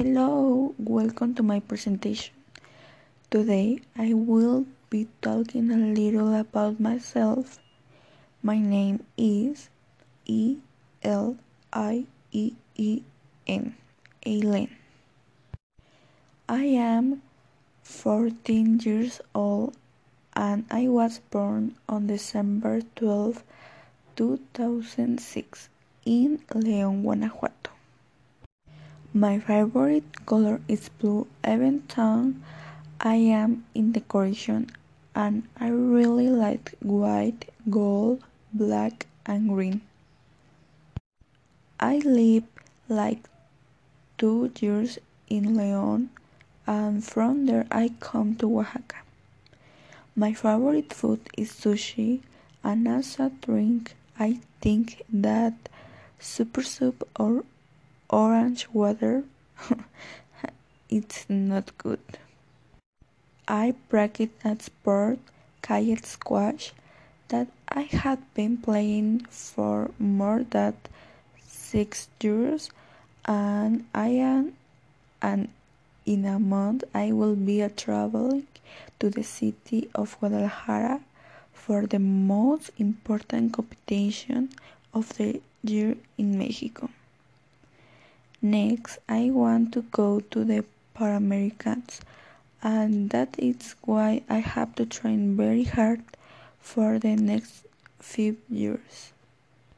Hello, welcome to my presentation. Today I will be talking a little about myself. My name is E L I E E N, Eileen. I am 14 years old and I was born on December 12, 2006 in León, Guanajuato. My favorite color is blue even though I am in decoration and I really like white, gold, black and green. I live like two years in León and from there I come to Oaxaca. My favorite food is sushi and as a drink I think that super soup or orange water it's not good. I practiced a sport, kayak squash, that I had been playing for more than six years, and I am, and in a month I will be traveling to the city of Guadalajara for the most important competition of the year in Mexico. Next, I want to go to the Panamericans, and that is why I have to train very hard for the next few years.